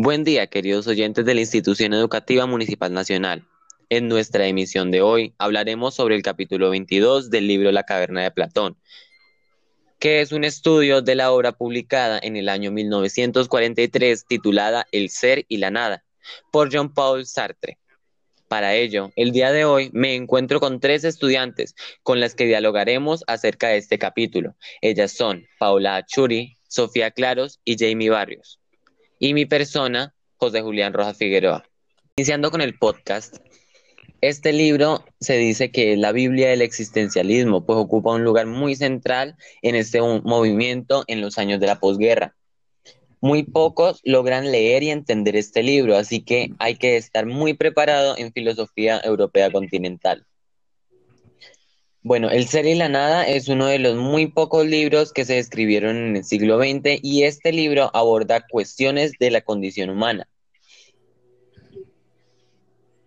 Buen día, queridos oyentes de la Institución Educativa Municipal Nacional. En nuestra emisión de hoy hablaremos sobre el capítulo 22 del libro La Caverna de Platón, que es un estudio de la obra publicada en el año 1943 titulada El ser y la nada, por Jean-Paul Sartre. Para ello, el día de hoy me encuentro con tres estudiantes con las que dialogaremos acerca de este capítulo. Ellas son Paula Achuri, Sofía Claros y Jamie Barrios. Y mi persona, José Julián Rojas Figueroa. Iniciando con el podcast, este libro se dice que es la Biblia del existencialismo, pues ocupa un lugar muy central en este movimiento en los años de la posguerra. Muy pocos logran leer y entender este libro, así que hay que estar muy preparado en filosofía europea continental. Bueno, El ser y la nada es uno de los muy pocos libros que se escribieron en el siglo XX y este libro aborda cuestiones de la condición humana.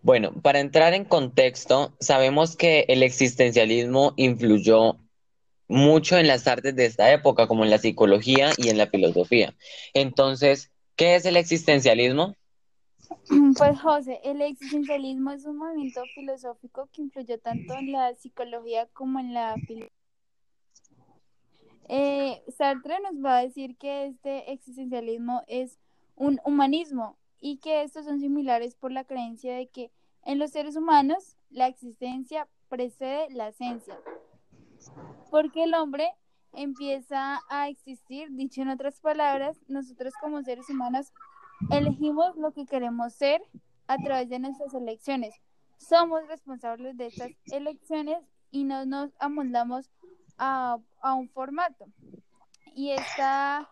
Bueno, para entrar en contexto, sabemos que el existencialismo influyó mucho en las artes de esta época, como en la psicología y en la filosofía. Entonces, ¿qué es el existencialismo? Pues José, el existencialismo es un movimiento filosófico que influyó tanto en la psicología como en la filosofía. Eh, Sartre nos va a decir que este existencialismo es un humanismo y que estos son similares por la creencia de que en los seres humanos la existencia precede la esencia, porque el hombre empieza a existir, dicho en otras palabras, nosotros como seres humanos elegimos lo que queremos ser a través de nuestras elecciones. Somos responsables de estas elecciones y no nos amoldamos a, un formato. Y esta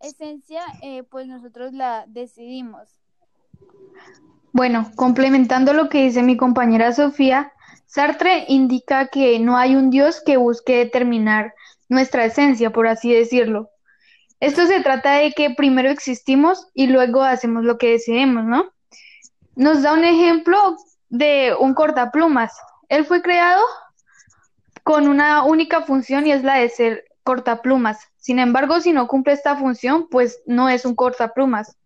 esencia, eh, pues nosotros la decidimos. Bueno, complementando lo que dice mi compañera Sofía, Sartre indica que no hay un Dios que busque determinar nuestra esencia, por así decirlo. Esto se trata de que primero existimos y luego hacemos lo que decidimos, ¿no? Nos da un ejemplo de un cortaplumas. Él fue creado con una única función y es la de ser cortaplumas. Sin embargo, si no cumple esta función, pues no es un cortaplumas.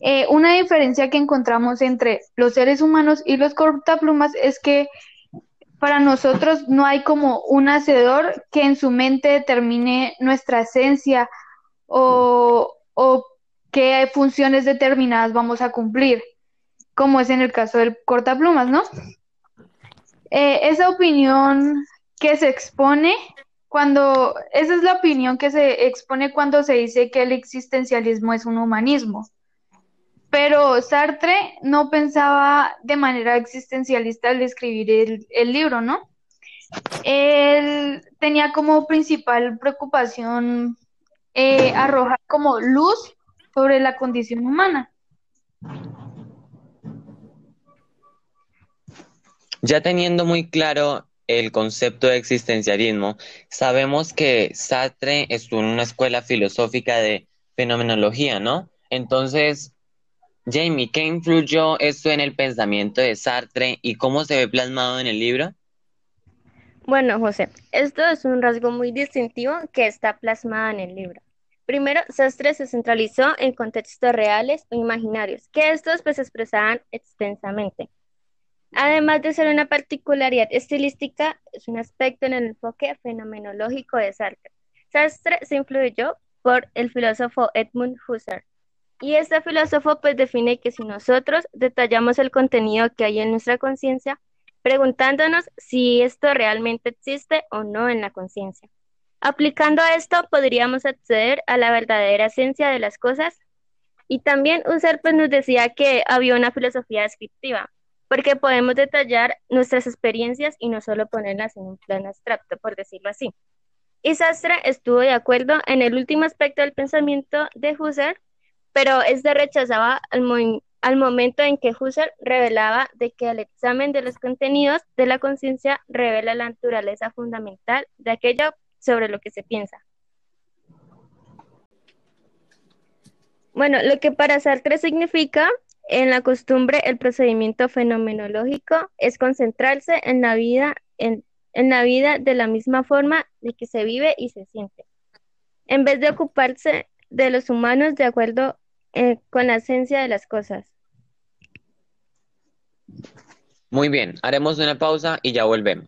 Eh, una diferencia que encontramos entre los seres humanos y los cortaplumas es que para nosotros no hay como un hacedor que en su mente determine nuestra esencia o, qué funciones determinadas vamos a cumplir, como es en el caso del cortaplumas, ¿no? Eh, esa opinión que se expone cuando, esa es la opinión que se expone cuando se dice que el existencialismo es un humanismo. Pero Sartre no pensaba de manera existencialista al escribir el, libro, ¿no? Él tenía como principal preocupación eh, arrojar como luz sobre la condición humana. Ya teniendo muy claro el concepto de existencialismo, sabemos que Sartre estuvo en una escuela filosófica de fenomenología, ¿no? Entonces, Jamie, ¿qué influyó esto en el pensamiento de Sartre y cómo se ve plasmado en el libro? Bueno, José, esto es un rasgo muy distintivo que está plasmado en el libro. Primero, Sartre se centralizó en contextos reales o imaginarios, que estos pues expresaban extensamente. Además de ser una particularidad estilística, es un aspecto en el enfoque fenomenológico de Sartre. Sartre se influyó por el filósofo Edmund Husserl, y este filósofo pues define que si nosotros detallamos el contenido que hay en nuestra conciencia, preguntándonos si esto realmente existe o no en la conciencia. Aplicando esto podríamos acceder a la verdadera esencia de las cosas y también Husserl pues nos decía que había una filosofía descriptiva, porque podemos detallar nuestras experiencias y no solo ponerlas en un plano abstracto, por decirlo así. Y Sastre estuvo de acuerdo en el último aspecto del pensamiento de Husserl, pero este rechazaba al, al momento en que Husserl revelaba de que el examen de los contenidos de la conciencia revela la naturaleza fundamental de aquello sobre lo que se piensa. Bueno, lo que para Sartre significa en la costumbre el procedimiento fenomenológico es concentrarse en la vida en, en la vida de la misma forma de que se vive y se siente. En vez de ocuparse de los humanos de acuerdo eh, con la esencia de las cosas. Muy bien, haremos una pausa y ya volvemos.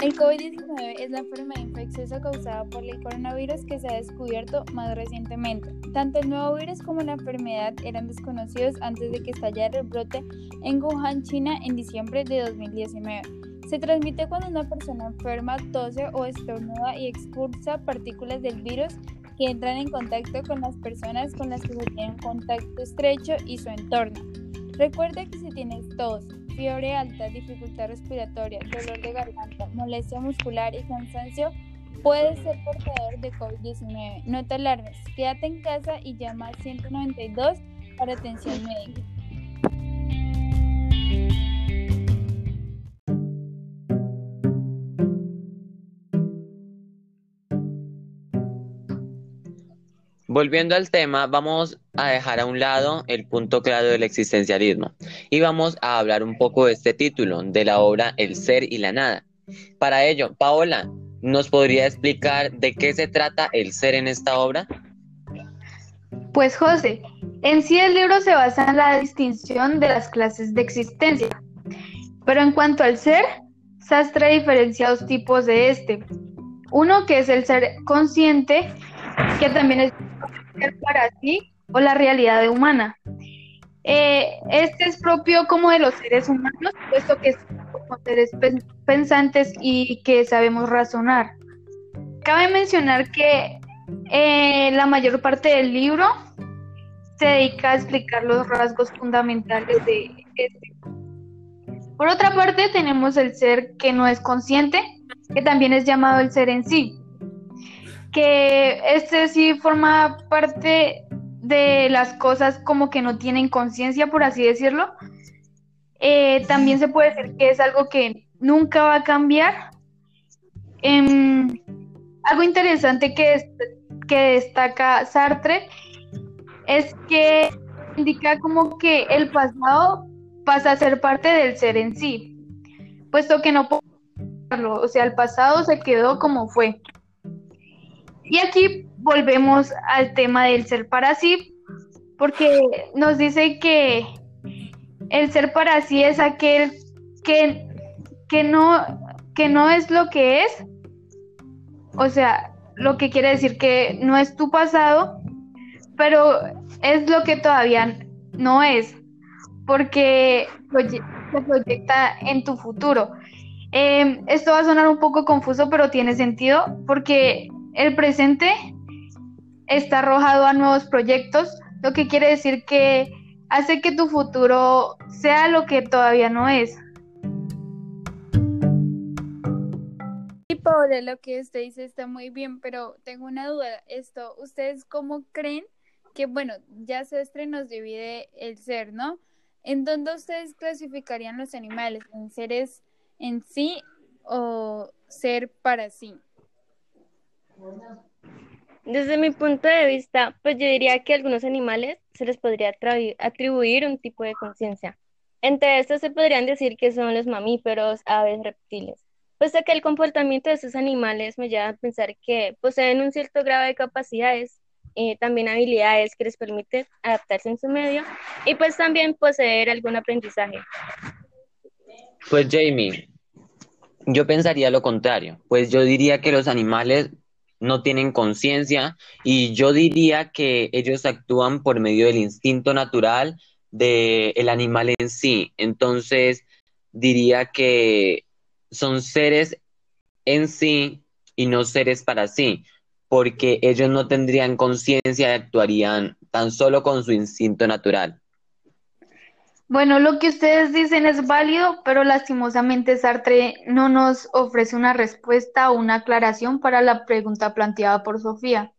El COVID-19 es la enfermedad infecciosa causada por el coronavirus que se ha descubierto más recientemente. Tanto el nuevo virus como la enfermedad eran desconocidos antes de que estallara el brote en Wuhan, China, en diciembre de 2019. Se transmite cuando una persona enferma tose o estornuda y expulsa partículas del virus que entran en contacto con las personas con las que se tiene un contacto estrecho y su entorno. Recuerda que si tienes tos, fiebre alta, dificultad respiratoria, dolor de garganta, molestia muscular y cansancio, puedes ser portador de COVID-19. No te alarmes, quédate en casa y llama al 192 para atención médica. Volviendo al tema, vamos a dejar a un lado el punto claro del existencialismo y vamos a hablar un poco de este título, de la obra El ser y la nada. Para ello, Paola, ¿nos podría explicar de qué se trata el ser en esta obra? Pues José, en sí el libro se basa en la distinción de las clases de existencia, pero en cuanto al ser, Sastre diferencia dos tipos de este. Uno que es el ser consciente, que también es para sí o la realidad humana. Eh, este es propio como de los seres humanos, puesto que somos seres pensantes y que sabemos razonar. Cabe mencionar que eh, la mayor parte del libro se dedica a explicar los rasgos fundamentales de este. Por otra parte, tenemos el ser que no es consciente, que también es llamado el ser en sí que este sí forma parte de las cosas como que no tienen conciencia, por así decirlo. Eh, también se puede decir que es algo que nunca va a cambiar. Em, algo interesante que, que destaca Sartre es que indica como que el pasado pasa a ser parte del ser en sí, puesto que no puedo o sea, el pasado se quedó como fue. Y aquí volvemos al tema del ser para sí, porque nos dice que el ser para sí es aquel que, que, no, que no es lo que es, o sea, lo que quiere decir que no es tu pasado, pero es lo que todavía no es, porque se proyecta en tu futuro. Em, esto va a sonar un poco confuso, pero tiene sentido, porque el presente está arrojado a nuevos proyectos, lo que quiere decir que hace que tu futuro sea lo que todavía no es. Y Paola, lo que usted dice está muy bien, pero tengo una duda. Esto, ¿ustedes cómo creen que, bueno, ya Sestre nos divide el ser, ¿no? ¿En dónde ustedes clasificarían los animales? ¿En seres en sí o ser para sí? Desde mi punto de vista, pues yo diría que a algunos animales se les podría atribuir un tipo de conciencia. Entre estos se podrían decir que son los mamíferos, aves, reptiles. Puesto que el comportamiento de estos animales me lleva a pensar que poseen un cierto grado de capacidades, y también habilidades que les permiten adaptarse en su medio y pues también poseer algún aprendizaje. Pues Jamie, yo pensaría lo contrario, pues yo diría que los animales no tienen conciencia y yo diría que ellos actúan por medio del instinto natural del animal en sí. Entonces, diría que son seres en sí y no seres para sí, porque ellos no tendrían conciencia y actuarían tan solo con su instinto natural. Bueno, lo que ustedes dicen es válido, pero lastimosamente Sartre no nos ofrece una respuesta o una aclaración para la pregunta planteada por Sofía.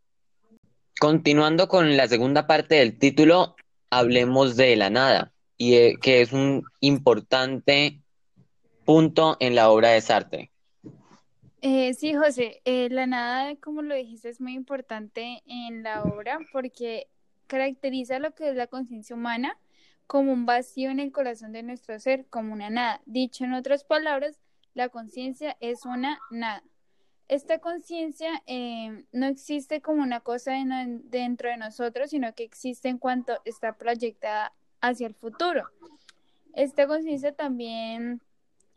Continuando con la segunda parte del título, hablemos de la nada, y eh, que es un importante punto en la obra de Sartre. Eh, sí, José, eh, la nada, como lo dijiste, es muy importante en la obra porque caracteriza lo que es la conciencia humana como un vacío en el corazón de nuestro ser, como una nada. Dicho en otras palabras, la conciencia es una nada. esta conciencia eh, no existe como una cosa dentro de nosotros, sino que existe en cuanto está proyectada hacia el futuro. Esta conciencia también,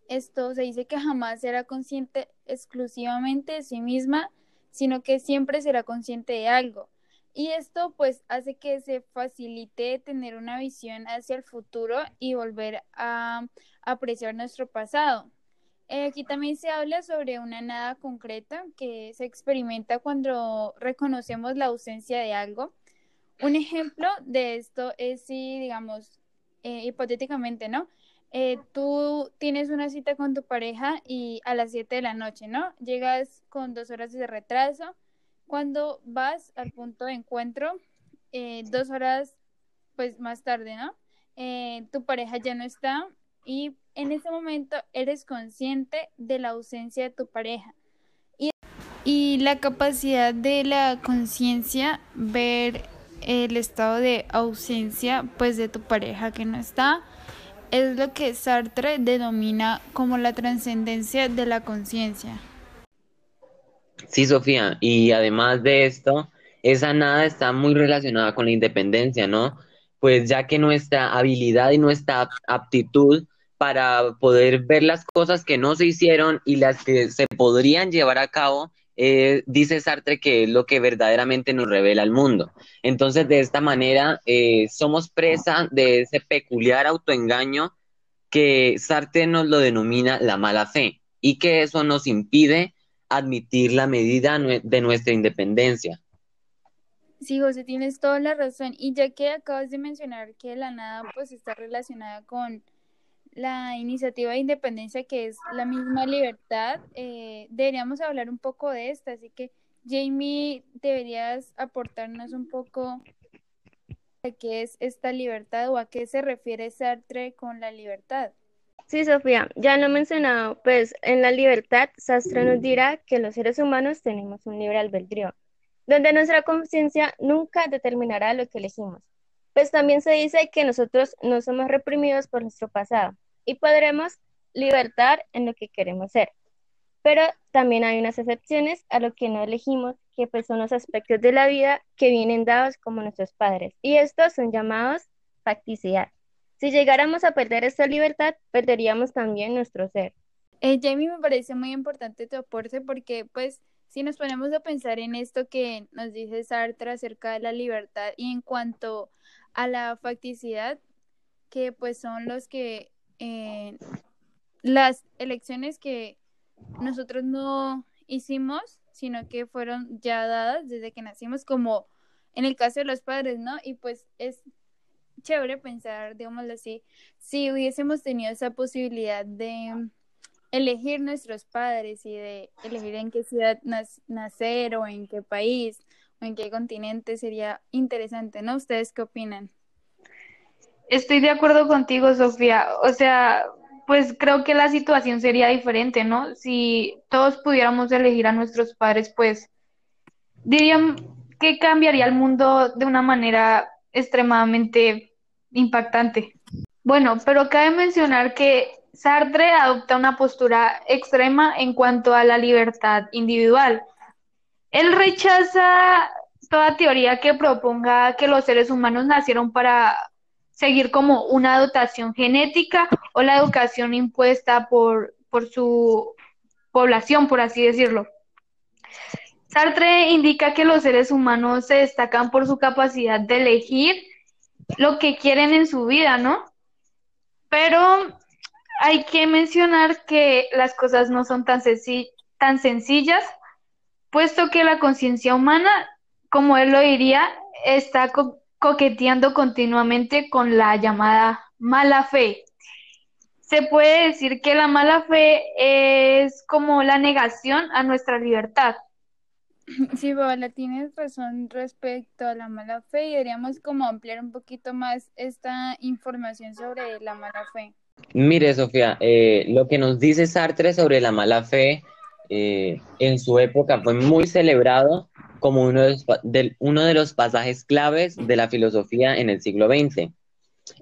esto se dice que jamás será consciente exclusivamente de sí misma, sino que siempre será consciente de algo. Y esto pues hace que se facilite tener una visión hacia el futuro y volver a apreciar nuestro pasado. Eh, aquí también se habla sobre una nada concreta que se experimenta cuando reconocemos la ausencia de algo. Un ejemplo de esto es si, digamos, eh, hipotéticamente, ¿no? Eh, tú tienes una cita con tu pareja y a las 7 de la noche, ¿no? Llegas con dos horas de retraso. Cuando vas al punto de encuentro, dos horas pues más tarde, ¿no? tu pareja ya no está y en ese momento eres consciente de la ausencia de tu pareja. Y, la capacidad de la conciencia, ver el estado de ausencia pues de tu pareja que no está, es lo que Sartre denomina como la trascendencia de la conciencia. Sí, Sofía, y además de esto, esa nada está muy relacionada con la independencia, ¿no? Pues ya que nuestra habilidad y nuestra aptitud para poder ver las cosas que no se hicieron y las que se podrían llevar a cabo, eh, dice Sartre que es lo que verdaderamente nos revela el mundo. Entonces, de esta manera, eh, somos presa de ese peculiar autoengaño que Sartre nos lo denomina la mala fe y que eso nos impide admitir la medida de nuestra independencia. Sí, José, tienes toda la razón. Y ya que acabas de mencionar que la nada pues está relacionada con la iniciativa de independencia que es la misma libertad, eh, deberíamos hablar un poco de esta, así que Jamie, deberías aportarnos un poco de qué es esta libertad o a qué se refiere Sartre con la libertad. Sí, Sofía, ya lo he mencionado, pues en la libertad Sartre nos dirá que los seres humanos tenemos un libre albedrío, donde nuestra conciencia nunca determinará lo que elegimos. Pues también se dice que nosotros no somos reprimidos por nuestro pasado, y podremos libertar en lo que queremos ser. Pero también hay unas excepciones a lo que no elegimos, que pues son los aspectos de la vida que vienen dados como nuestros padres. Y estos son llamados facticidad. Si llegáramos a perder esta libertad, perderíamos también nuestro ser. Eh, Jamie, me parece muy importante tu aporte porque pues si nos ponemos a pensar en esto que nos dice Sartre acerca de la libertad y en cuanto a la facticidad, que pues son los que eh, las elecciones que nosotros no hicimos, sino que fueron ya dadas desde que nacimos, como en el caso de los padres, ¿no? Y pues es chévere pensar, digámoslo así, si hubiésemos tenido esa posibilidad de elegir nuestros padres y de elegir en qué ciudad nacer o en qué país o en qué continente sería interesante, ¿no? ¿Ustedes qué opinan? Estoy de acuerdo contigo, Sofía. O sea, pues creo que la situación sería diferente, ¿no? Si todos pudiéramos elegir a nuestros padres, pues dirían que cambiaría el mundo de una manera extremadamente impactante. Bueno, pero cabe mencionar que Sartre adopta una postura extrema en cuanto a la libertad individual. Él rechaza toda teoría que proponga que los seres humanos nacieron para seguir como una dotación genética o la educación impuesta por, por su población, por así decirlo. Sartre indica que los seres humanos se destacan por su capacidad de elegir lo que quieren en su vida, ¿no? Pero hay que mencionar que las cosas no son tan, sencillas, puesto que la conciencia humana, como él lo diría, está coqueteando continuamente con la llamada mala fe. Se puede decir que la mala fe es como la negación a nuestra libertad. Sí, Paola, tienes razón respecto a la mala fe y deberíamos como ampliar un poquito más esta información sobre la mala fe. Mire, Sofía, eh, lo que nos dice Sartre sobre la mala fe eh, en su época fue muy celebrado como uno de, los, uno de los pasajes claves de la filosofía en el siglo XX.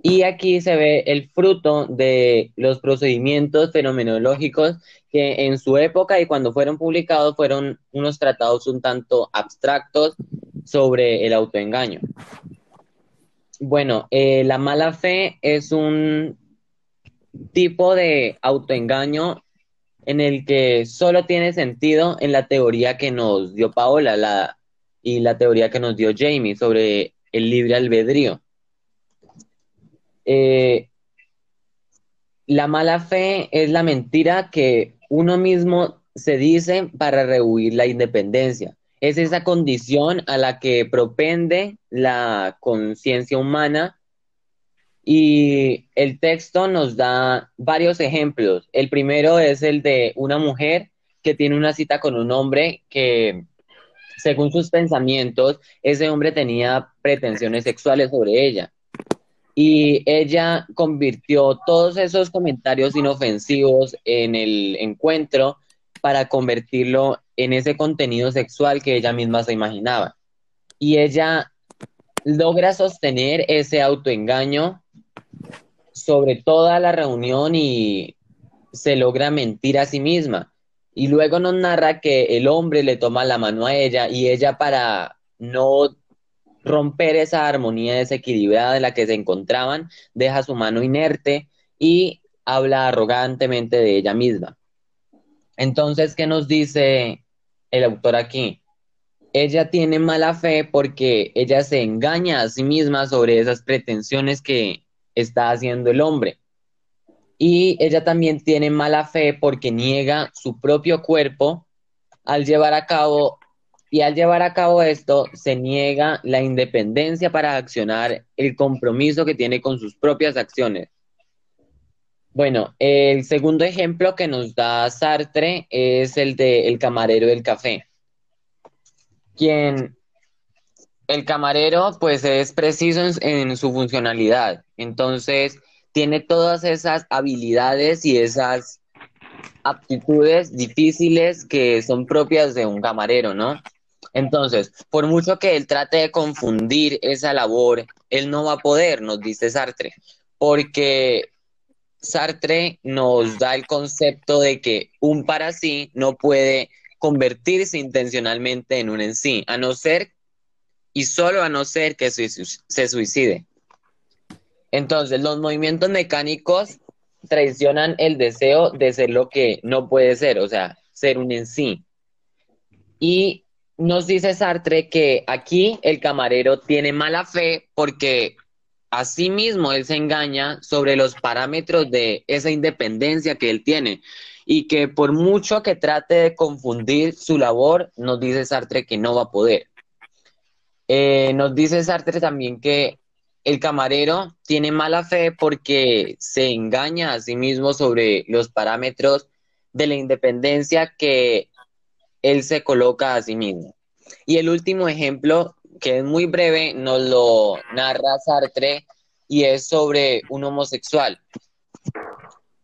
Y aquí se ve el fruto de los procedimientos fenomenológicos que en su época y cuando fueron publicados fueron unos tratados un tanto abstractos sobre el autoengaño. Bueno, eh, la mala fe es un tipo de autoengaño en el que solo tiene sentido en la teoría que nos dio Paola la, y la teoría que nos dio Jamie sobre el libre albedrío. Eh, la mala fe es la mentira que uno mismo se dice para rehuir la independencia. Es esa condición a la que propende la conciencia humana y el texto nos da varios ejemplos. El primero es el de una mujer que tiene una cita con un hombre que, según sus pensamientos, ese hombre tenía pretensiones sexuales sobre ella. Y ella convirtió todos esos comentarios inofensivos en el encuentro para convertirlo en ese contenido sexual que ella misma se imaginaba. Y ella logra sostener ese autoengaño sobre toda la reunión y se logra mentir a sí misma. Y luego nos narra que el hombre le toma la mano a ella y ella para no romper esa armonía desequilibrada en la que se encontraban, deja su mano inerte y habla arrogantemente de ella misma. Entonces, ¿qué nos dice el autor aquí? Ella tiene mala fe porque ella se engaña a sí misma sobre esas pretensiones que está haciendo el hombre. Y ella también tiene mala fe porque niega su propio cuerpo al llevar a cabo, y al llevar a cabo esto, se niega la independencia para accionar el compromiso que tiene con sus propias acciones. Bueno, el segundo ejemplo que nos da Sartre es el de el camarero del café, quien el camarero pues es preciso en, su funcionalidad, entonces tiene todas esas habilidades y esas aptitudes difíciles que son propias de un camarero, ¿no? Entonces, por mucho que él trate de confundir esa labor, él no va a poder, nos dice Sartre, porque Sartre nos da el concepto de que un para sí no puede convertirse intencionalmente en un en sí, a no ser y solo a no ser que se, suicide. Entonces, los movimientos mecánicos traicionan el deseo de ser lo que no puede ser, o sea, ser un en sí. Y nos dice Sartre que aquí el camarero tiene mala fe porque a sí mismo él se engaña sobre los parámetros de esa independencia que él tiene y que por mucho que trate de confundir su labor, nos dice Sartre que no va a poder. Eh, nos dice Sartre también que el camarero tiene mala fe porque se engaña a sí mismo sobre los parámetros de la independencia que él se coloca a sí mismo. Y el último ejemplo, que es muy breve, nos lo narra Sartre y es sobre un homosexual.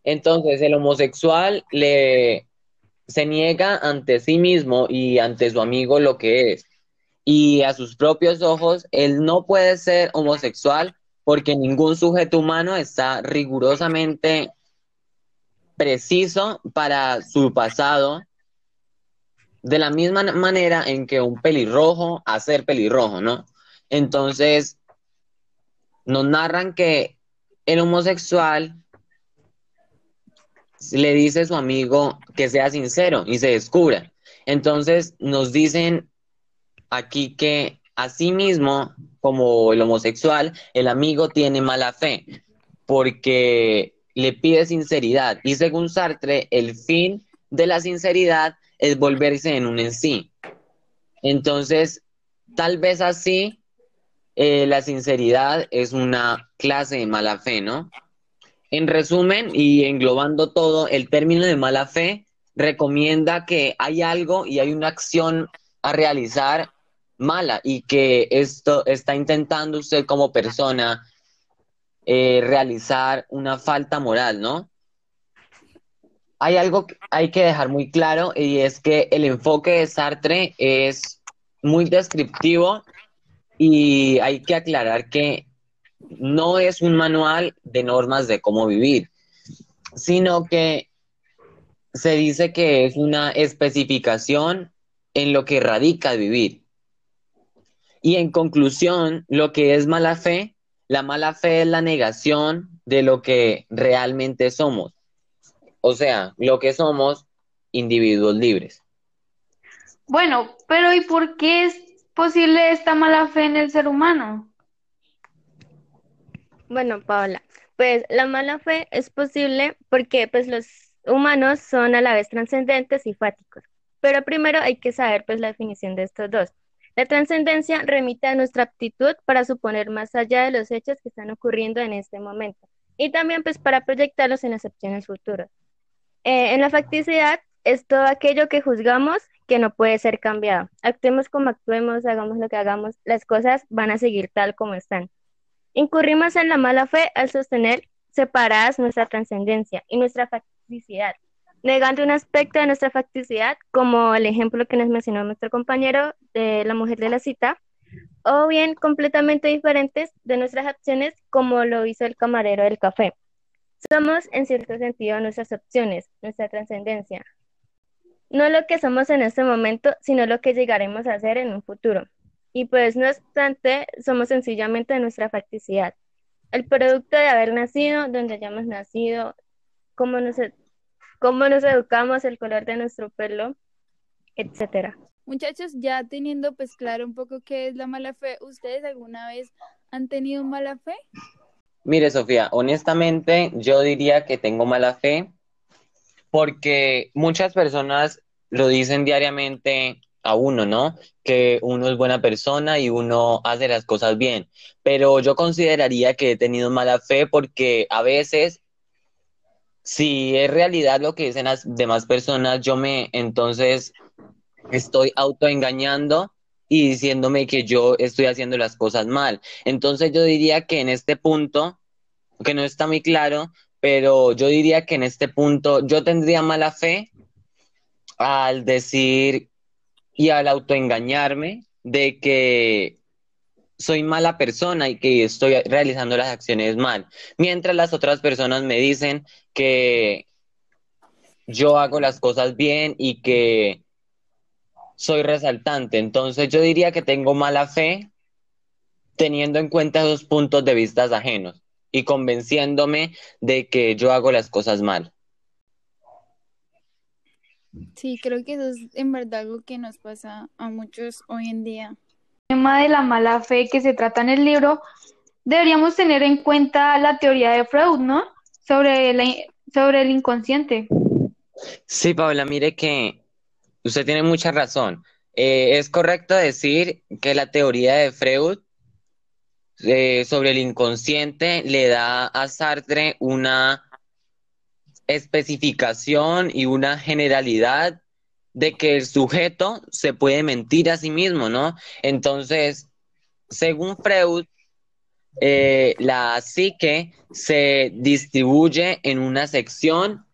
Entonces, el homosexual le se niega ante sí mismo y ante su amigo lo que es y a sus propios ojos, él no puede ser homosexual porque ningún sujeto humano está rigurosamente preciso para su pasado, de la misma manera en que un pelirrojo ser pelirrojo, ¿no? Entonces, nos narran que el homosexual le dice a su amigo que sea sincero y se descubra. Entonces, nos dicen aquí que asimismo, como el homosexual, el amigo tiene mala fe porque le pide sinceridad. Y según Sartre, el fin de la sinceridad es volverse en un en sí. Entonces, tal vez así, eh, la sinceridad es una clase de mala fe, ¿no? En resumen y englobando todo, el término de mala fe recomienda que hay algo y hay una acción a realizar mala y que esto está intentando usted como persona eh, realizar una falta moral, ¿no? Hay algo que hay que dejar muy claro y es que el enfoque de Sartre es muy descriptivo y hay que aclarar que no es un manual de normas de cómo vivir, sino que se dice que es una especificación en lo que radica vivir. Y en conclusión, lo que es mala fe, la mala fe es la negación de lo que realmente somos. O sea, lo que somos individuos libres. Bueno, pero ¿y por qué es posible esta mala fe en el ser humano? Bueno, Paola, pues la mala fe es posible porque pues los humanos son a la vez trascendentes y fáticos. Pero primero hay que saber pues la definición de estos dos. La trascendencia remite a nuestra aptitud para suponer más allá de los hechos que están ocurriendo en este momento y también pues para proyectarlos en las opciones futuras. Eh, en la facticidad es todo aquello que juzgamos que no puede ser cambiado. Actuemos como actuemos, hagamos lo que hagamos, las cosas van a seguir tal como están. Incurrimos en la mala fe al sostener separadas nuestra trascendencia y nuestra facticidad, negando un aspecto de nuestra facticidad, como el ejemplo que nos mencionó nuestro compañero de la mujer de la cita, o bien completamente diferentes de nuestras acciones, como lo hizo el camarero del café. Somos, en cierto sentido, nuestras opciones, nuestra trascendencia. No lo que somos en este momento, sino lo que llegaremos a ser en un futuro. Y pues, no obstante, somos sencillamente nuestra facticidad. El producto de haber nacido, donde hayamos nacido, cómo nos, cómo nos educamos, el color de nuestro pelo, etcétera. Muchachos, ya teniendo pues claro un poco qué es la mala fe, ¿ustedes alguna vez han tenido mala fe? Mire, Sofía, honestamente yo diría que tengo mala fe porque muchas personas lo dicen diariamente a uno, ¿no? Que uno es buena persona y uno hace las cosas bien. Pero yo consideraría que he tenido mala fe porque a veces, si es realidad lo que dicen las demás personas, yo me entonces estoy autoengañando y diciéndome que yo estoy haciendo las cosas mal. Entonces yo diría que en este punto, que no está muy claro, pero yo diría que en este punto yo tendría mala fe al decir y al autoengañarme de que soy mala persona y que estoy realizando las acciones mal, mientras las otras personas me dicen que yo hago las cosas bien y que soy resaltante. Entonces yo diría que tengo mala fe teniendo en cuenta esos puntos de vista ajenos y convenciéndome de que yo hago las cosas mal. Sí, creo que eso es en verdad algo que nos pasa a muchos hoy en día. El tema de la mala fe que se trata en el libro, deberíamos tener en cuenta la teoría de Freud, ¿no? Sobre, la, sobre el inconsciente. Sí, Paula, mire que usted tiene mucha razón. Eh, es correcto decir que la teoría de Freud eh, sobre el inconsciente le da a Sartre una especificación y una generalidad de que el sujeto se puede mentir a sí mismo, ¿no? Entonces, según Freud, eh, la psique se distribuye en una sección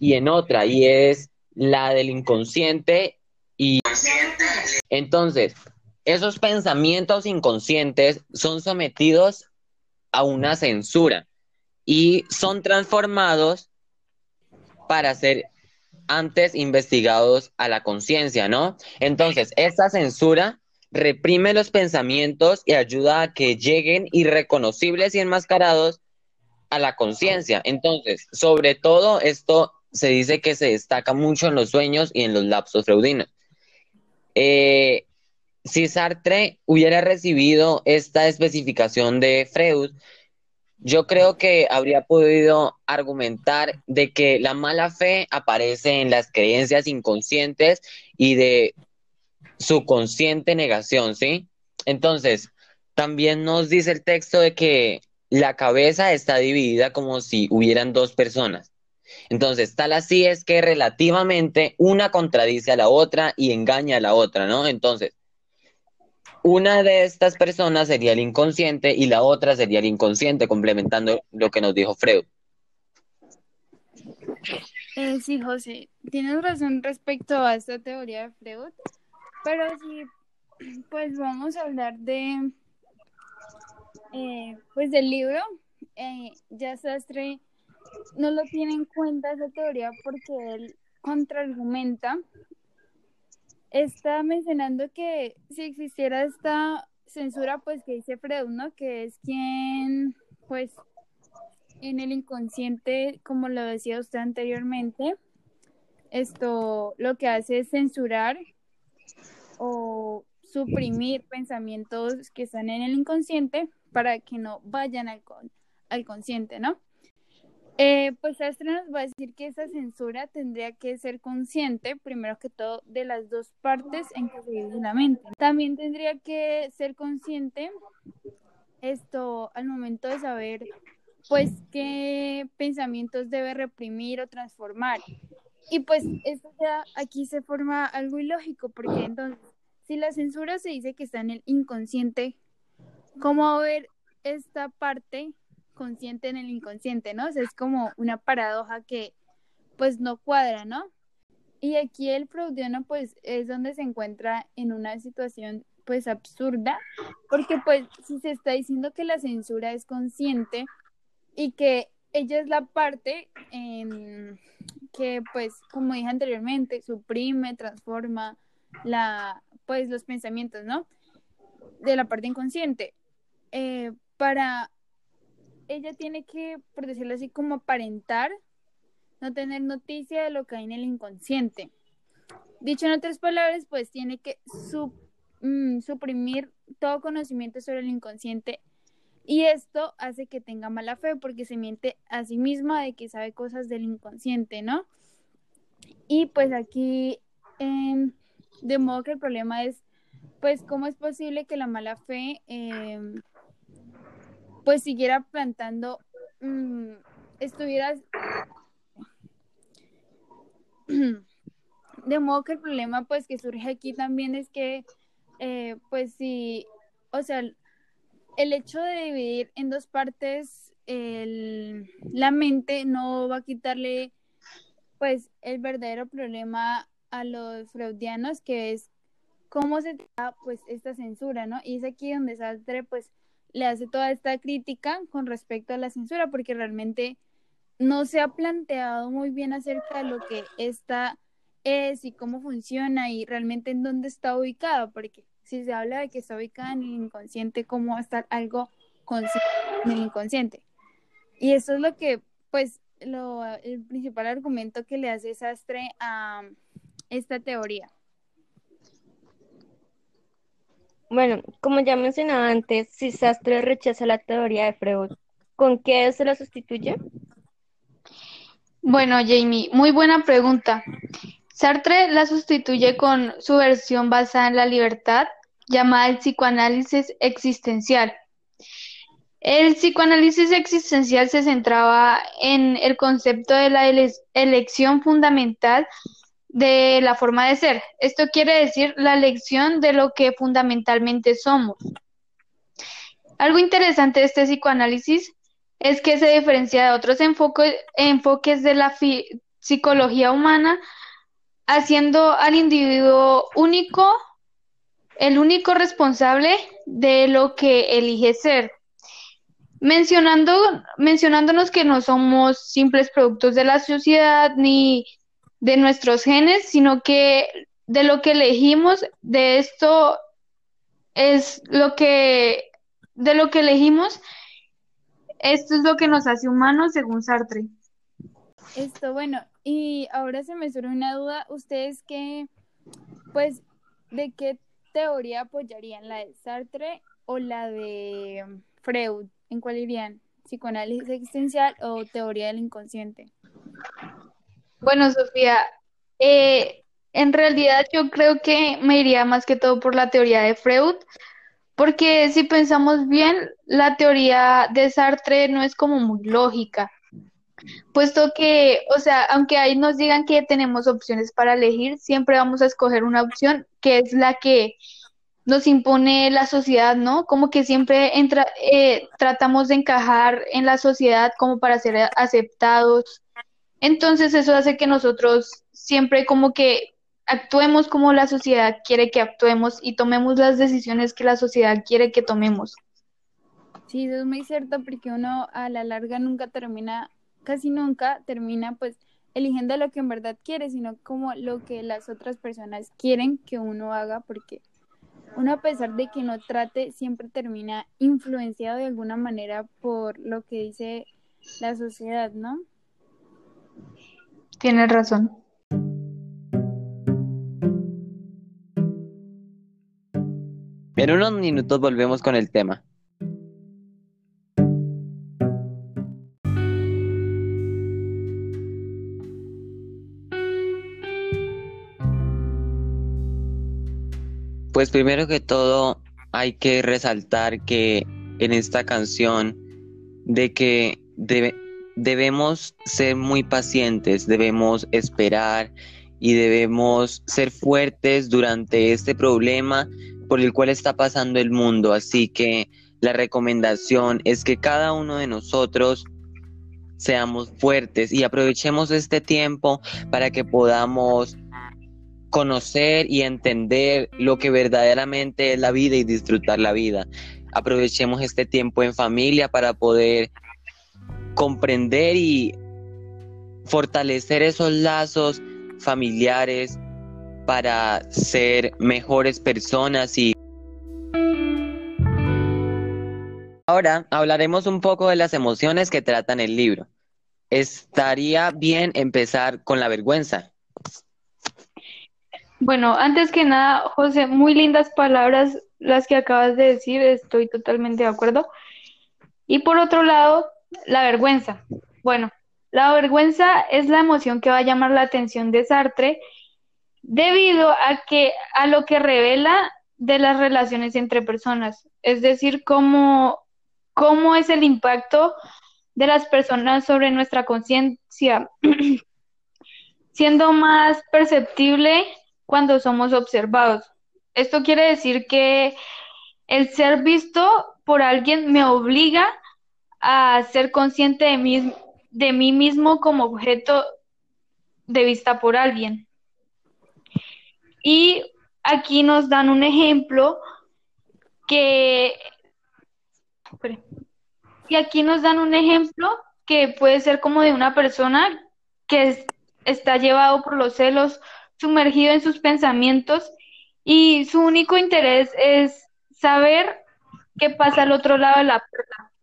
y en otra, y es la del inconsciente y entonces esos pensamientos inconscientes son sometidos a una censura y son transformados para ser antes investigados a la conciencia, ¿no? Entonces, esta censura reprime los pensamientos y ayuda a que lleguen irreconocibles y enmascarados a la conciencia. Entonces, sobre todo esto se dice que se destaca mucho en los sueños y en los lapsos freudinos. Eh, si Sartre hubiera recibido esta especificación de Freud, yo creo que habría podido argumentar de que la mala fe aparece en las creencias inconscientes y de su consciente negación, ¿sí? Entonces, también nos dice el texto de que la cabeza está dividida como si hubieran dos personas. Entonces, tal así es que relativamente una contradice a la otra y engaña a la otra, ¿no? Entonces, una de estas personas sería el inconsciente y la otra sería el inconsciente, complementando lo que nos dijo Freud. Eh, sí, José, tienes razón respecto a esta teoría de Freud, pero sí, pues vamos a hablar de eh, pues del libro, eh, ya Sastre no lo tiene en cuenta esa teoría porque él contraargumenta. Está mencionando que si existiera esta censura, pues que dice Freud, ¿no? Que es quien, pues, en el inconsciente, como lo decía usted anteriormente, esto lo que hace es censurar o suprimir pensamientos que están en el inconsciente para que no vayan al, al consciente, ¿no? Eh, pues Astra nos va a decir que esa censura tendría que ser consciente, primero que todo, de las dos partes en que se divide la mente. También tendría que ser consciente esto al momento de saber, pues, qué pensamientos debe reprimir o transformar. Y pues esto ya aquí se forma algo ilógico, porque entonces, si la censura se dice que está en el inconsciente, ¿cómo ver esta parte consciente en el inconsciente, ¿no? O sea, es como una paradoja que pues no cuadra, ¿no? Y aquí el freudiano pues es donde se encuentra en una situación pues absurda, porque pues si se está diciendo que la censura es consciente y que ella es la parte que pues como dije anteriormente suprime, transforma la pues los pensamientos, ¿no? De la parte inconsciente. Eh, para ella tiene que, por decirlo así, como aparentar, no tener noticia de lo que hay en el inconsciente. Dicho en otras palabras, pues tiene que mm, suprimir todo conocimiento sobre el inconsciente y esto hace que tenga mala fe porque se miente a sí misma de que sabe cosas del inconsciente, ¿no? Y pues aquí, em, de modo que el problema es, pues, ¿cómo es posible que la mala fe... Eh, pues siguiera plantando, mmm, estuvieras... De modo que el problema pues que surge aquí también es que, eh, pues si, o sea, el hecho de dividir en dos partes el, la mente no va a quitarle pues el verdadero problema a los freudianos que es cómo se da pues esta censura, ¿no? Y es aquí donde Sartre pues le hace toda esta crítica con respecto a la censura, porque realmente no se ha planteado muy bien acerca de lo que esta es y cómo funciona y realmente en dónde está ubicada, porque si se habla de que está ubicada en el inconsciente, ¿cómo va a estar algo en el inconsciente? Y eso es lo que, pues, lo, el principal argumento que le hace Sastre a esta teoría. Bueno, como ya mencionaba antes, si Sastre rechaza la teoría de Freud, ¿con qué se la sustituye? Bueno, Jamie, muy buena pregunta. Sartre la sustituye con su versión basada en la libertad, llamada el psicoanálisis existencial. El psicoanálisis existencial se centraba en el concepto de la elección fundamental de la forma de ser. Esto quiere decir la lección de lo que fundamentalmente somos. Algo interesante de este psicoanálisis es que se diferencia de otros enfoques de la psicología humana, haciendo al individuo único, el único responsable de lo que elige ser. Mencionando, mencionándonos que no somos simples productos de la sociedad ni de nuestros genes, sino que de lo que elegimos, de esto es lo que, de lo que elegimos, esto es lo que nos hace humanos según Sartre. Esto, bueno, y ahora se me surge una duda, ¿ustedes qué, pues, de qué teoría apoyarían, la de Sartre o la de Freud? ¿En cuál irían? ¿Psicoanálisis existencial o teoría del inconsciente? Bueno, Sofía, eh, en realidad yo creo que me iría más que todo por la teoría de Freud, porque si pensamos bien, la teoría de Sartre no es como muy lógica, puesto que, o sea, aunque ahí nos digan que tenemos opciones para elegir, siempre vamos a escoger una opción que es la que nos impone la sociedad, ¿no? Como que siempre entra, eh, tratamos de encajar en la sociedad como para ser aceptados entonces eso hace que nosotros siempre como que actuemos como la sociedad quiere que actuemos y tomemos las decisiones que la sociedad quiere que tomemos. Sí, eso es muy cierto porque uno a la larga nunca termina, casi nunca termina pues eligiendo lo que en verdad quiere, sino como lo que las otras personas quieren que uno haga, porque uno a pesar de que no trate, siempre termina influenciado de alguna manera por lo que dice la sociedad, ¿no? Tienes razón. En unos minutos volvemos con el tema. Pues primero que todo hay que resaltar que en esta canción de que debemos ser muy pacientes, debemos esperar y debemos ser fuertes durante este problema por el cual está pasando el mundo. Así que la recomendación es que cada uno de nosotros seamos fuertes y aprovechemos este tiempo para que podamos conocer y entender lo que verdaderamente es la vida y disfrutar la vida. Aprovechemos este tiempo en familia para poder comprender y fortalecer esos lazos familiares para ser mejores personas y ahora hablaremos un poco de las emociones que tratan el libro. Estaría bien empezar con la vergüenza. Bueno, antes que nada, José, muy lindas palabras las que acabas de decir, estoy totalmente de acuerdo. Y por otro lado, la vergüenza. Bueno, la vergüenza es la emoción que va a llamar la atención de Sartre debido a que a lo que revela de las relaciones entre personas, es decir, cómo, cómo es el impacto de las personas sobre nuestra conciencia, siendo más perceptible cuando somos observados. Esto quiere decir que el ser visto por alguien me obliga a ser consciente de mí, de mí mismo como objeto de vista por alguien. Y aquí nos dan un ejemplo que... Y aquí nos dan un ejemplo que puede ser como de una persona que está llevado por los celos sumergido en sus pensamientos y su único interés es saber qué pasa al otro lado de la puerta.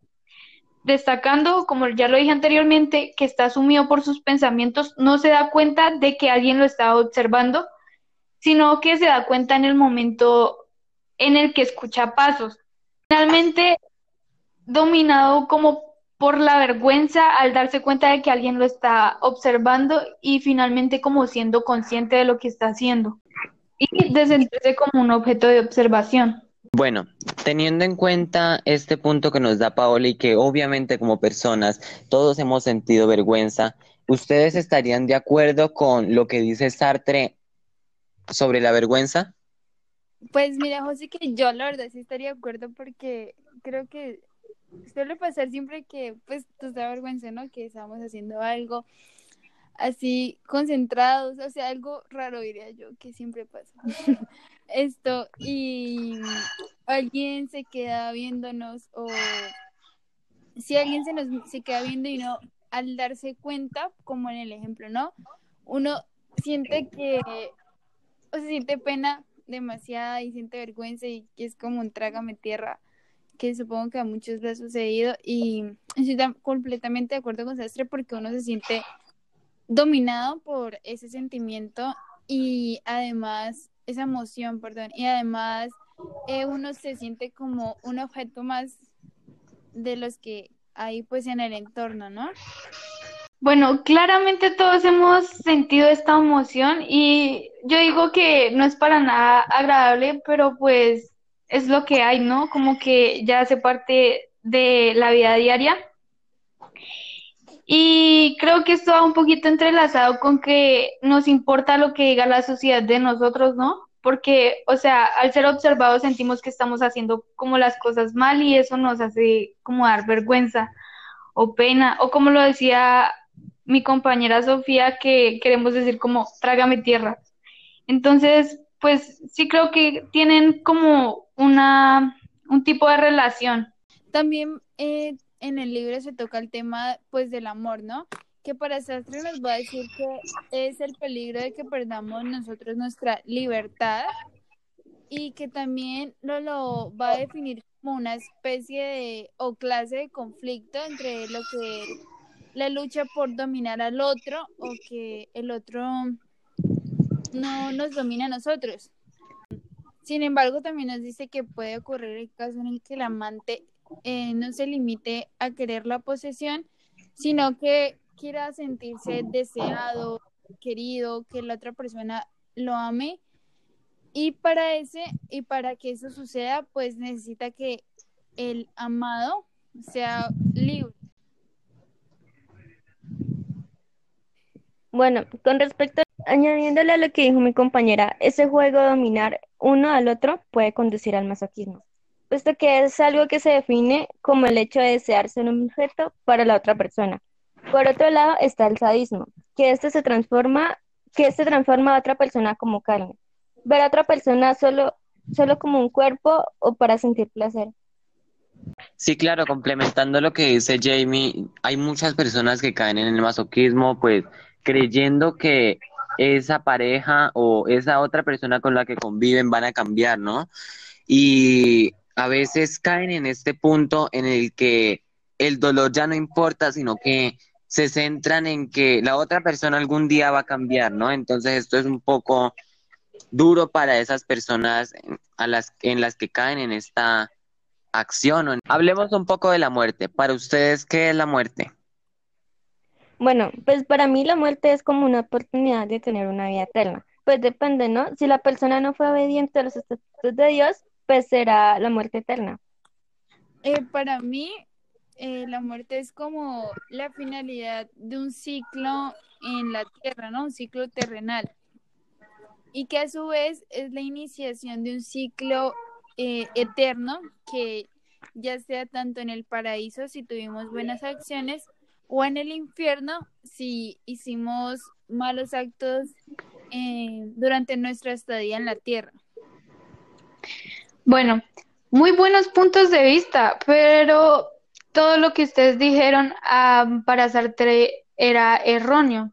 Destacando, como ya lo dije anteriormente, que está sumido por sus pensamientos, no se da cuenta de que alguien lo está observando, sino que se da cuenta en el momento en el que escucha pasos. Finalmente, dominado como por la vergüenza al darse cuenta de que alguien lo está observando y finalmente como siendo consciente de lo que está haciendo y de como un objeto de observación. Bueno, teniendo en cuenta este punto que nos da Paola y que obviamente como personas todos hemos sentido vergüenza, ¿ustedes estarían de acuerdo con lo que dice Sartre sobre la vergüenza? Pues mira, José, que yo la verdad sí estaría de acuerdo porque creo que suele pasar siempre que, pues, te da vergüenza, ¿no? Que estamos haciendo algo así concentrados, o sea, algo raro diría yo, que siempre pasa. Esto, y alguien se queda viéndonos o si alguien se nos se queda viendo y no al darse cuenta, como en el ejemplo, ¿no? Uno siente que o se siente pena demasiada y siente vergüenza y que es como un trágame tierra que supongo que a muchos les ha sucedido y estoy completamente de acuerdo con Sastre porque uno se siente dominado por ese sentimiento y además esa emoción, perdón, y además eh, uno se siente como un objeto más de los que hay pues en el entorno, ¿no? Bueno, claramente todos hemos sentido esta emoción y yo digo que no es para nada agradable, pero pues es lo que hay, ¿no? Como que ya hace parte de la vida diaria. Y creo que esto va un poquito entrelazado con que nos importa lo que diga la sociedad de nosotros, ¿no? Porque, o sea, al ser observados sentimos que estamos haciendo como las cosas mal y eso nos hace como dar vergüenza o pena, o como lo decía mi compañera Sofía, que queremos decir como trágame tierra. Entonces, pues sí creo que tienen como una, un tipo de relación. También eh, en el libro se toca el tema pues del amor, ¿no? Que para Sartre nos va a decir que es el peligro de que perdamos nosotros nuestra libertad y que también lo, lo va a definir como una especie de o clase de conflicto entre lo que la lucha por dominar al otro o que el otro no nos domina a nosotros. Sin embargo, también nos dice que puede ocurrir el caso en el que el amante eh, no se limite a querer la posesión, sino que quiera sentirse deseado, querido, que la otra persona lo ame. Y para ese y para que eso suceda, pues necesita que el amado sea libre. Bueno, con respecto, añadiéndole a lo que dijo mi compañera, ese juego de dominar uno al otro puede conducir al masoquismo, puesto que es algo que se define como el hecho de desear ser un objeto para la otra persona. Por otro lado está el sadismo, que este se transforma, que este transforma a otra persona como carne, ver a otra persona solo, solo como un cuerpo o para sentir placer. Sí, claro, complementando lo que dice Jamie, hay muchas personas que caen en el masoquismo, pues creyendo que esa pareja o esa otra persona con la que conviven van a cambiar, ¿no? Y a veces caen en este punto en el que el dolor ya no importa, sino que se centran en que la otra persona algún día va a cambiar, ¿no? Entonces esto es un poco duro para esas personas a las, en las que caen en esta acción. Hablemos un poco de la muerte. Para ustedes, ¿qué es la muerte? Bueno, pues para mí la muerte es como una oportunidad de tener una vida eterna. Pues depende, ¿no? Si la persona no fue obediente a los estatutos de Dios, pues será la muerte eterna. Eh, para mí, eh, la muerte es como la finalidad de un ciclo en la tierra, ¿no? Un ciclo terrenal. Y que a su vez es la iniciación de un ciclo eh, eterno que ya sea tanto en el paraíso si tuvimos buenas acciones o en el infierno si hicimos malos actos durante nuestra estadía en la tierra. Bueno, muy buenos puntos de vista, pero todo lo que ustedes dijeron ah, para Sartre era erróneo.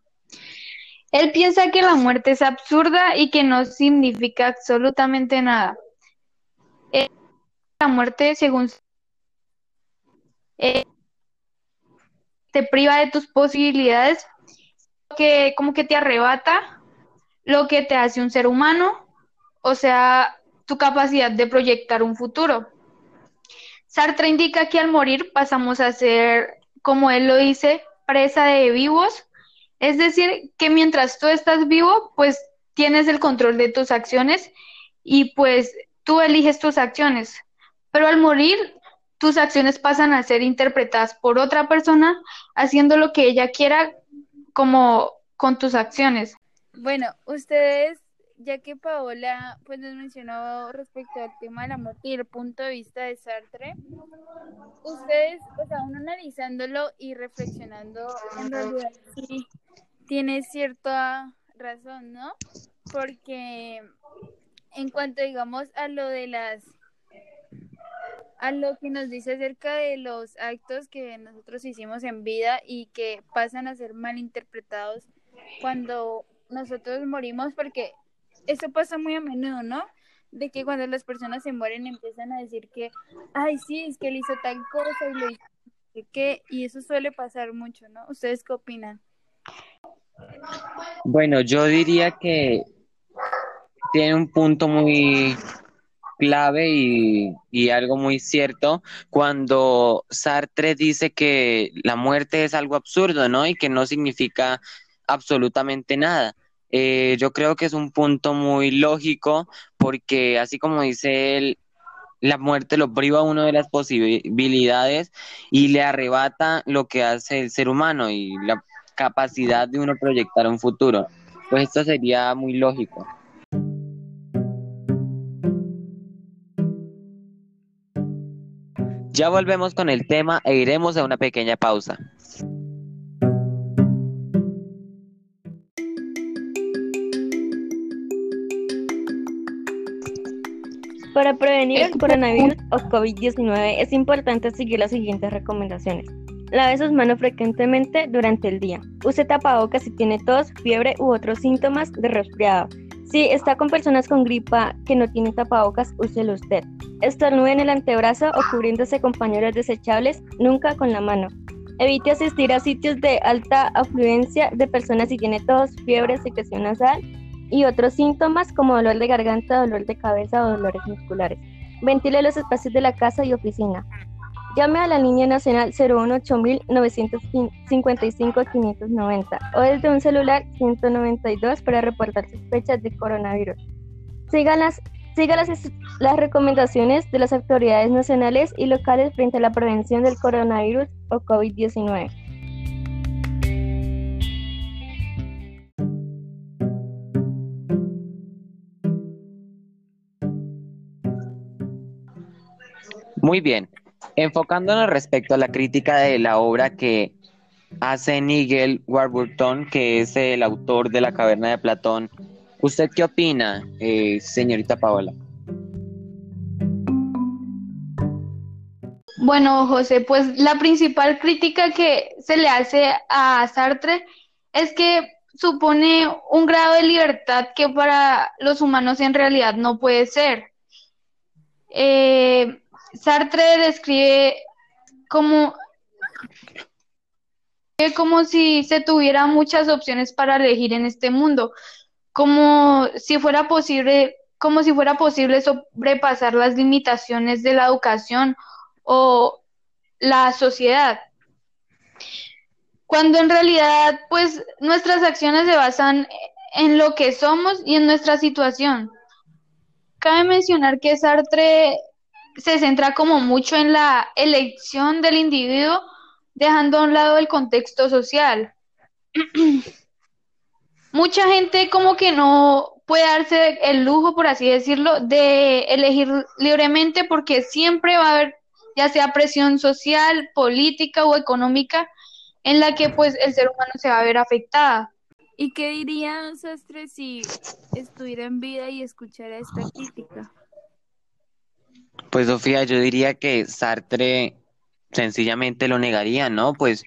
Él piensa que la muerte es absurda y que no significa absolutamente nada. la muerte, según eh, te priva de tus posibilidades, que como que te arrebata lo que te hace un ser humano, o sea, tu capacidad de proyectar un futuro. Sartre indica que al morir pasamos a ser, como él lo dice, presa de vivos, es decir, que mientras tú estás vivo, pues tienes el control de tus acciones y pues tú eliges tus acciones, pero al morir tus acciones pasan a ser interpretadas por otra persona haciendo lo que ella quiera como con tus acciones. Bueno, ustedes, ya que Paola pues nos mencionó respecto al tema de la muerte y el punto de vista de Sartre, ustedes, pues aún analizándolo y reflexionando, en sí tiene cierta razón, ¿no? Porque en cuanto digamos a lo de las a lo que nos dice acerca de los actos que nosotros hicimos en vida y que pasan a ser malinterpretados cuando nosotros morimos, porque eso pasa muy a menudo, ¿no? De que cuando las personas se mueren empiezan a decir que, ay, sí, es que él hizo tal cosa y lo hizo y eso suele pasar mucho, ¿no? ¿Ustedes qué opinan? Bueno, yo diría que tiene un punto muy clave y, algo muy cierto cuando Sartre dice que la muerte es algo absurdo, ¿no? Y que no significa absolutamente nada. Eh, yo creo que es un punto muy lógico porque así como dice él, la muerte lo priva a uno de las posibilidades y le arrebata lo que hace el ser humano y la capacidad de uno proyectar un futuro. Pues esto sería muy lógico. Ya volvemos con el tema e iremos a una pequeña pausa. Para prevenir el coronavirus o COVID-19 es importante seguir las siguientes recomendaciones. Lave sus manos frecuentemente durante el día. Use tapabocas si tiene tos, fiebre u otros síntomas de resfriado. Si está con personas con gripa que no tienen tapabocas, úselo usted. Estornude en el antebrazo o cubriéndose con pañuelos desechables, nunca con la mano. Evite asistir a sitios de alta afluencia de personas si tiene tos, fiebre, secreción nasal y otros síntomas como dolor de garganta, dolor de cabeza o dolores musculares. Ventile los espacios de la casa y oficina. Llame a la línea nacional 018-955-590 o desde un celular 192 para reportar sospechas de coronavirus. Siga las, siga las, las recomendaciones de las autoridades nacionales y locales frente a la prevención del coronavirus o COVID-19. Muy bien. Enfocándonos respecto a la crítica de la obra que hace Nigel Warburton, que es el autor de La Caverna de Platón, ¿usted qué opina, eh, señorita Paola? Bueno, José, pues la principal crítica que se le hace a Sartre es que supone un grado de libertad que para los humanos en realidad no puede ser. Eh, Sartre describe como, como si se tuviera muchas opciones para elegir en este mundo, como si fuera posible, como si fuera posible sobrepasar las limitaciones de la educación o la sociedad. Cuando en realidad, pues, nuestras acciones se basan en lo que somos y en nuestra situación. Cabe mencionar que Sartre se centra como mucho en la elección del individuo, dejando a un lado el contexto social. Mucha gente como que no puede darse el lujo, por así decirlo, de elegir libremente porque siempre va a haber ya sea presión social, política o económica en la que pues el ser humano se va a ver afectada. ¿Y qué diría Sastre si estuviera en vida y escuchara esta crítica? Pues Sofía, yo diría que Sartre sencillamente lo negaría, ¿no? Pues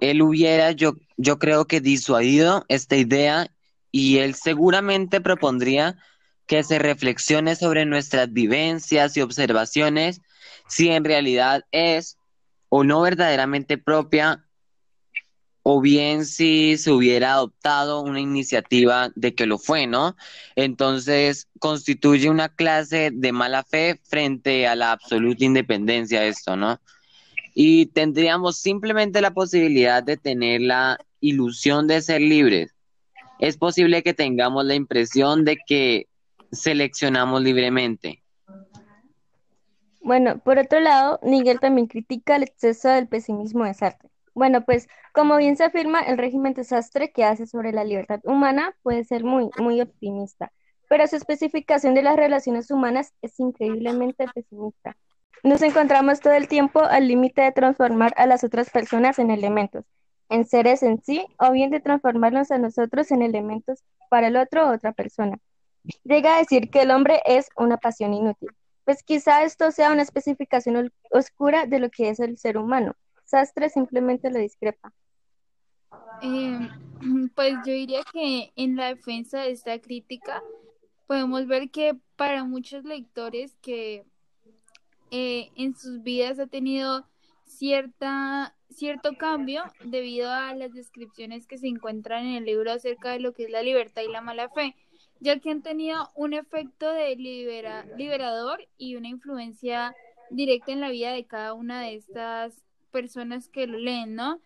él hubiera, yo, yo creo que disuadido esta idea y él seguramente propondría que se reflexione sobre nuestras vivencias y observaciones si en realidad es o no verdaderamente propia o bien si se hubiera adoptado una iniciativa de que lo fue, ¿no? Entonces constituye una clase de mala fe frente a la absoluta independencia de esto, ¿no? Y tendríamos simplemente la posibilidad de tener la ilusión de ser libres. Es posible que tengamos la impresión de que seleccionamos libremente. Bueno, por otro lado, Nigel también critica el exceso del pesimismo de Sartre bueno, pues como bien se afirma, el régimen desastre que hace sobre la libertad humana puede ser muy, muy optimista, pero su especificación de las relaciones humanas es increíblemente pesimista. Nos encontramos todo el tiempo al límite de transformar a las otras personas en elementos, en seres en sí, o bien de transformarnos a nosotros en elementos para el otro o otra persona. Llega a decir que el hombre es una pasión inútil. Pues quizá esto sea una especificación oscura de lo que es el ser humano, Sastre simplemente lo discrepa. Eh, pues yo diría que en la defensa de esta crítica podemos ver que para muchos lectores que eh, en sus vidas ha tenido cierta cierto cambio debido a las descripciones que se encuentran en el libro acerca de lo que es la libertad y la mala fe, ya que han tenido un efecto de liberador y una influencia directa en la vida de cada una de estas personas que lo leen, ¿no?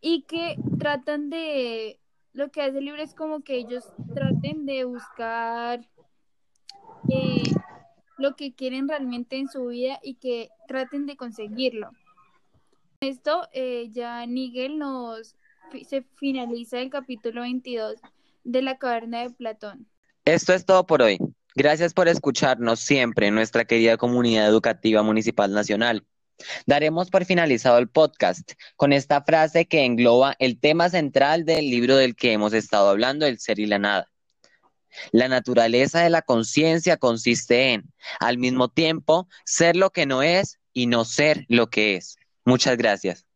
Y que tratan de, lo que hace el libro es como que ellos traten de buscar eh, lo que quieren realmente en su vida y que traten de conseguirlo. Esto eh, ya Nigel nos se finaliza el capítulo 22 de la caverna de Platón. Esto es todo por hoy. Gracias por escucharnos siempre en nuestra querida comunidad educativa municipal nacional. Daremos por finalizado el podcast con esta frase que engloba el tema central del libro del que hemos estado hablando, El ser y la nada. La naturaleza de la conciencia consiste en, al mismo tiempo, ser lo que no es y no ser lo que es. Muchas gracias.